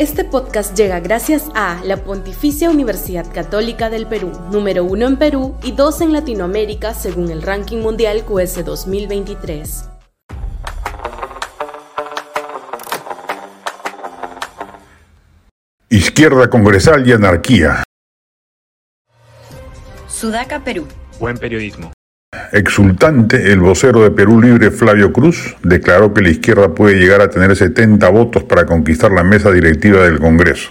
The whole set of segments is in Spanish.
Este podcast llega gracias a la Pontificia Universidad Católica del Perú, número uno en Perú y dos en Latinoamérica según el ranking mundial QS 2023. Izquierda Congresal y Anarquía. Sudaca, Perú. Buen periodismo. Exultante, el vocero de Perú Libre, Flavio Cruz, declaró que la izquierda puede llegar a tener 70 votos para conquistar la mesa directiva del Congreso.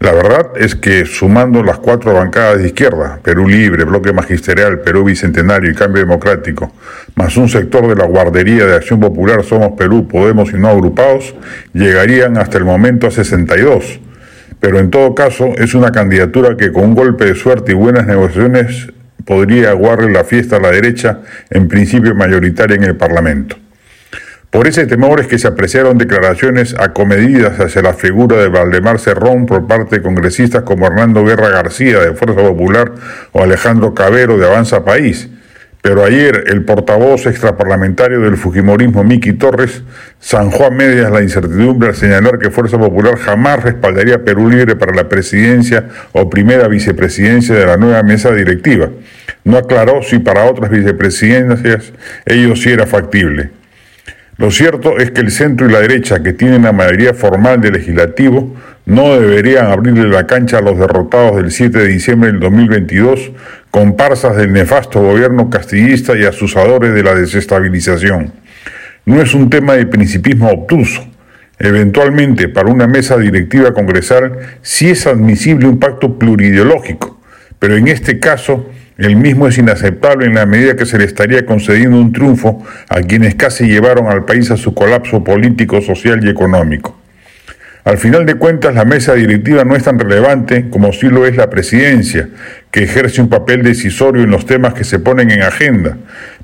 La verdad es que sumando las cuatro bancadas de izquierda, Perú Libre, Bloque Magisterial, Perú Bicentenario y Cambio Democrático, más un sector de la guardería de Acción Popular Somos Perú, Podemos y no agrupados, llegarían hasta el momento a 62. Pero en todo caso es una candidatura que con un golpe de suerte y buenas negociaciones podría aguarle la fiesta a la derecha, en principio mayoritaria en el Parlamento. Por ese temor es que se apreciaron declaraciones acomedidas hacia la figura de Valdemar Cerrón por parte de congresistas como Hernando Guerra García de Fuerza Popular o Alejandro Cabero de Avanza País, pero ayer el portavoz extraparlamentario del Fujimorismo, Miki Torres, zanjó a medias la incertidumbre al señalar que Fuerza Popular jamás respaldaría a Perú Libre para la presidencia o primera vicepresidencia de la nueva mesa directiva. No aclaró si para otras vicepresidencias ello sí era factible. Lo cierto es que el centro y la derecha, que tienen la mayoría formal del legislativo, no deberían abrirle la cancha a los derrotados del 7 de diciembre del 2022, comparsas del nefasto gobierno castillista y asusadores de la desestabilización. No es un tema de principismo obtuso. Eventualmente, para una mesa directiva congresal, sí es admisible un pacto plurideológico, pero en este caso, el mismo es inaceptable en la medida que se le estaría concediendo un triunfo a quienes casi llevaron al país a su colapso político, social y económico. Al final de cuentas, la mesa directiva no es tan relevante como sí lo es la presidencia, que ejerce un papel decisorio en los temas que se ponen en agenda.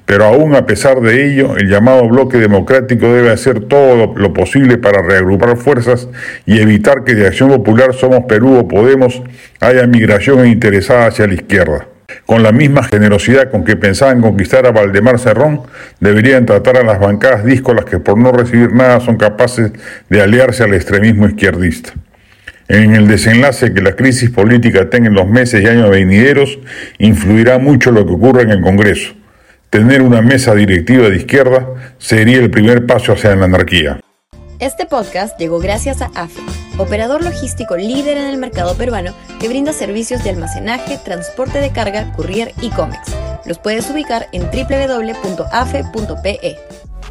Pero aún a pesar de ello, el llamado bloque democrático debe hacer todo lo posible para reagrupar fuerzas y evitar que de Acción Popular Somos Perú o Podemos haya migración interesada hacia la izquierda. Con la misma generosidad con que pensaban conquistar a Valdemar Cerrón, deberían tratar a las bancadas díscolas que por no recibir nada son capaces de aliarse al extremismo izquierdista. En el desenlace que la crisis política tenga en los meses y años venideros, influirá mucho lo que ocurra en el Congreso. Tener una mesa directiva de izquierda sería el primer paso hacia la anarquía. Este podcast llegó gracias a AFE, operador logístico líder en el mercado peruano que brinda servicios de almacenaje, transporte de carga, courier y cómics. Los puedes ubicar en www.afe.pe.